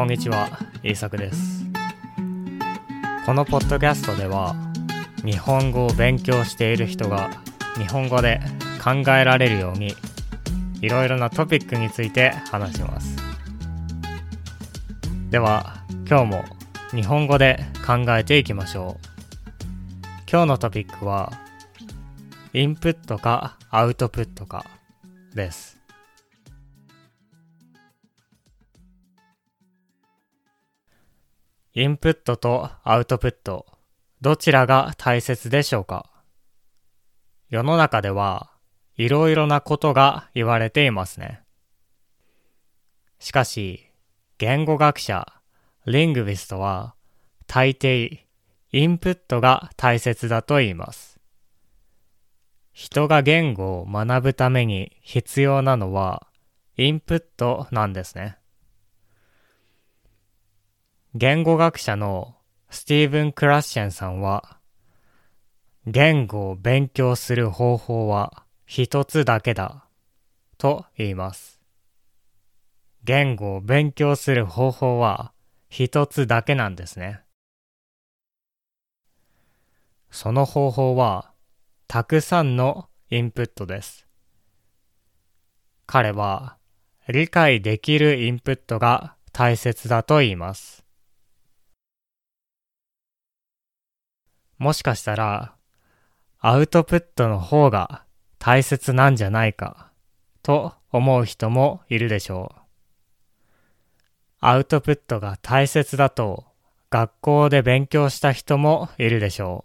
こんにちは、イーサクです。このポッドキャストでは、日本語を勉強している人が日本語で考えられるように、いろいろなトピックについて話します。では、今日も日本語で考えていきましょう。今日のトピックは、インプットかアウトプットかです。インプットとアウトプット、どちらが大切でしょうか？世の中ではいろいろなことが言われていますね。しかし、言語学者、リングビストは大抵インプットが大切だと言います。人が言語を学ぶために必要なのはインプットなんですね。言語学者のスティーブン・クラッシェンさんは、言語を勉強する方法は一つだけだと言います。言語を勉強する方法は一つだけなんですね。その方法はたくさんのインプットです。彼は理解できるインプットが大切だと言います。もしかしたら、アウトプットの方が大切なんじゃないか、と思う人もいるでしょう。アウトプットが大切だと学校で勉強した人もいるでしょ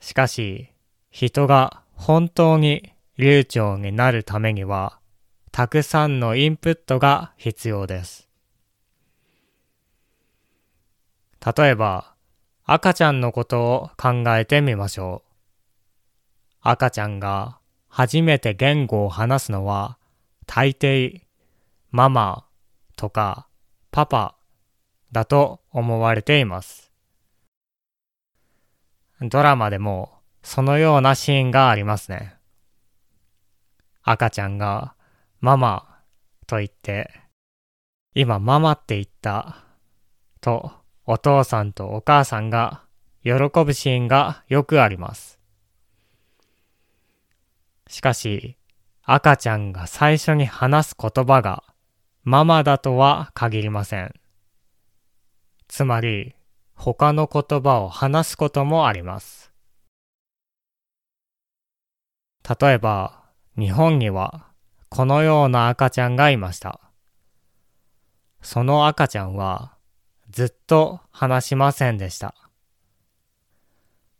う。しかし、人が本当に流暢になるためには、たくさんのインプットが必要です。例えば、赤ちゃんのことを考えてみましょう。赤ちゃんが初めて言語を話すのは、大抵、ママとかパパだと思われています。ドラマでもそのようなシーンがありますね。赤ちゃんがママと言って、今ママって言ったとお父さんとお母さんが喜ぶシーンがよくあります。しかし、赤ちゃんが最初に話す言葉がママだとは限りません。つまり、他の言葉を話すこともあります。例えば、日本にはこのような赤ちゃんがいました。その赤ちゃんはずっと話しませんでした。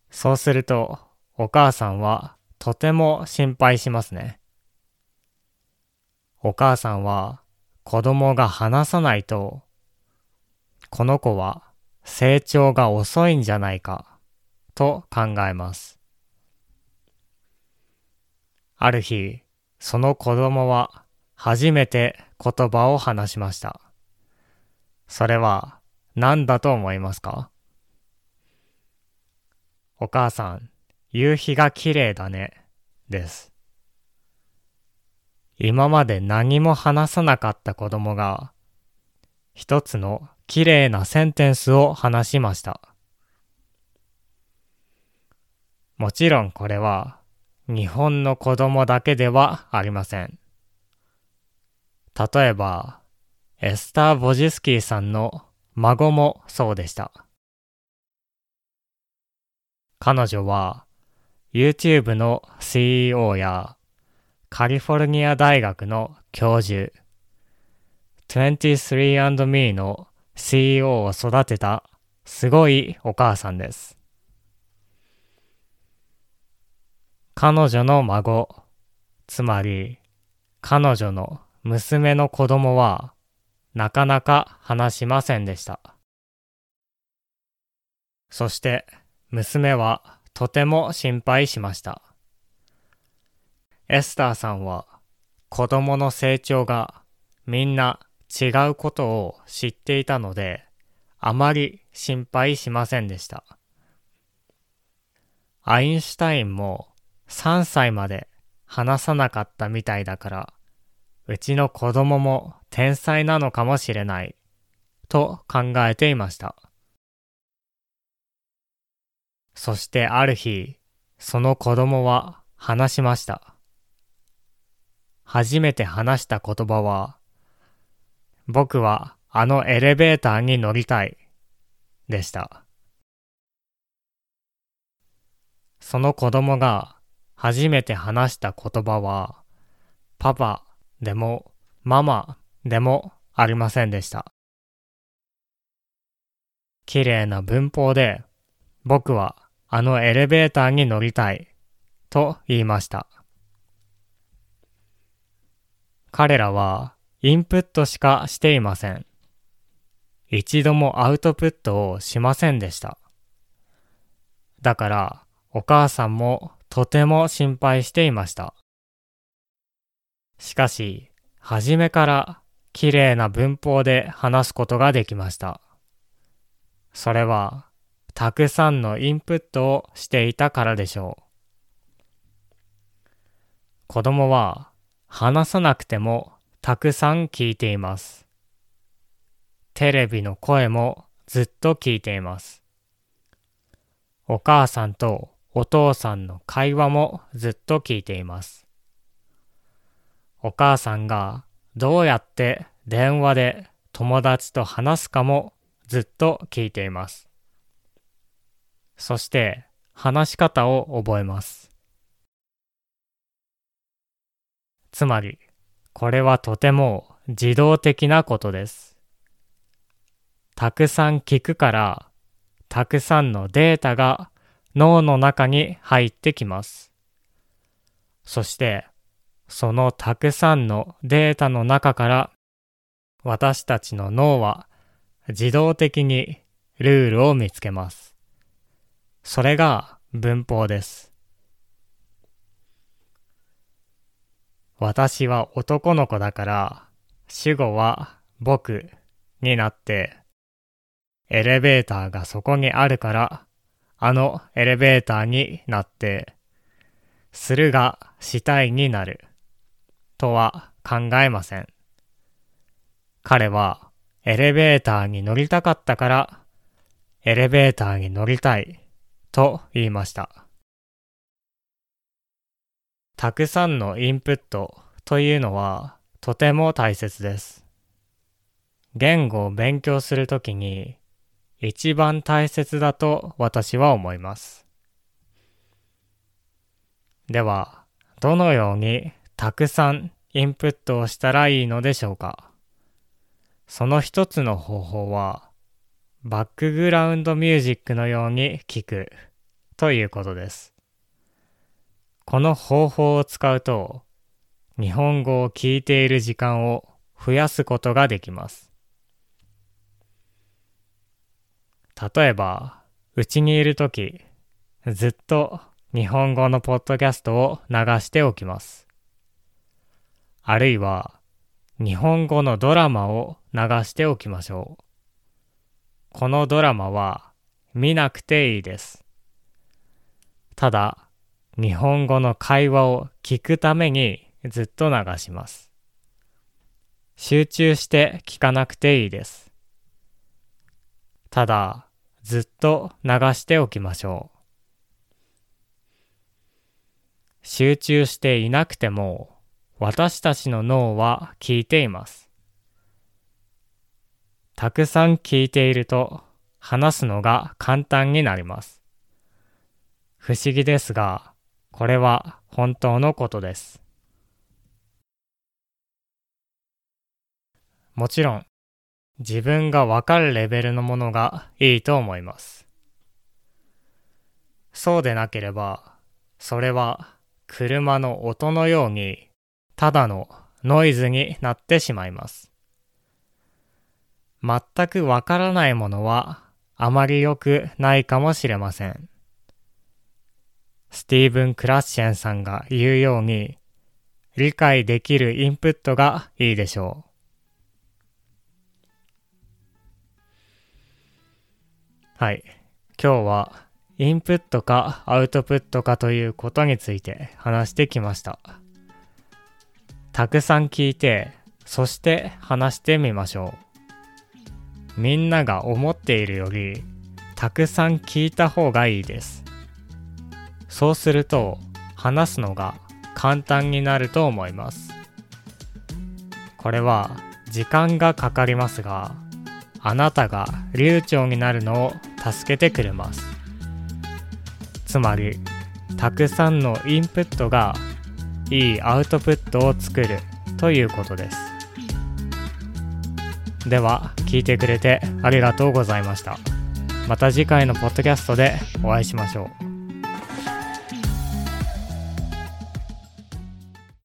そうすると、お母さんはとても心配しますね。お母さんは子供が話さないと、この子は成長が遅いんじゃないかと考えます。ある日、その子供は初めて言葉を話しました。それは何だと思いますか？お母さん、夕日が綺麗だね、です。今まで何も話さなかった子供が、一つの綺麗なセンテンスを話しました。もちろんこれは、日本の子供だけではありません。例えば、エスター・ボジスキーさんの孫もそうでした。彼女は YouTube の CEO やカリフォルニア大学の教授、23andMe の CEO を育てたすごいお母さんです。彼女の孫、つまり彼女の娘の子供はなかなか話しませんでした。そして娘はとても心配しました。エスターさんは子供の成長がみんな違うことを知っていたのであまり心配しませんでした。アインシュタインも3歳まで話さなかったみたいだからうちの子供も天才なのかもしれないと考えていました。そしてある日、その子供は話しました。初めて話した言葉は、僕はあのエレベーターに乗りたい、でした。その子供が初めて話した言葉は、パパでもママでもありませんでした。綺麗な文法で、僕はあのエレベーターに乗りたい、と言いました。彼らはインプットしかしていません。一度もアウトプットをしませんでした。だからお母さんもとても心配していました。しかし、初めから綺麗な文法で話すことができました。それは、たくさんのインプットをしていたからでしょう。子供は話さなくてもたくさん聞いています。テレビの声もずっと聞いています。お母さんとお父さんの会話もずっと聞いています。お母さんがどうやって電話で友達と話すかもずっと聞いています。そして話し方を覚えます。つまり、これはとても自動的なことです。たくさん聞くから、たくさんのデータが脳の中に入ってきます。そして、そのたくさんのデータの中から私たちの脳は自動的にルールを見つけます。それが文法です。私は男の子だから主語は僕になってエレベーターがそこにあるからあのエレベーターになって、するがしたいになる、とは考えません。彼はエレベーターに乗りたかったから、エレベーターに乗りたい、と言いました。たくさんのインプットというのはとても大切です。言語を勉強するときに一番大切だと私は思います。では、どのようにたくさんインプットをしたらいいのでしょうか？その一つの方法は、バックグラウンドミュージックのように聞くということです。この方法を使うと、日本語を聞いている時間を増やすことができます。例えば、うちにいるとき、ずっと日本語のポッドキャストを流しておきます。あるいは、日本語のドラマを流しておきましょう。このドラマは見なくていいです。ただ、日本語の会話を聞くためにずっと流します。集中して聞かなくていいです。ただ、ずっと流しておきましょう。集中していなくても私たちの脳は聞いています。たくさん聞いていると話すのが簡単になります。不思議ですが、これは本当のことです。もちろん、自分がわかるレベルのものがいいと思います。そうでなければ、それは車の音のようにただのノイズになってしまいます。全くわからないものはあまり良くないかもしれません。スティーブン・クラッシェンさんが言うように理解できるインプットがいいでしょう。はい。今日はインプットかアウトプットかということについて話してきました。たくさん聞いて、そして話してみましょう。みんなが思っているより、たくさん聞いた方がいいです。そうすると、話すのが簡単になると思います。これは時間がかかりますが、あなたが流暢になるのを助けてくれます。つまり、たくさんのインプットがいいアウトプットを作るということです。では、聞いてくれてありがとうございました。また次回のポッドキャストでお会いしましょう。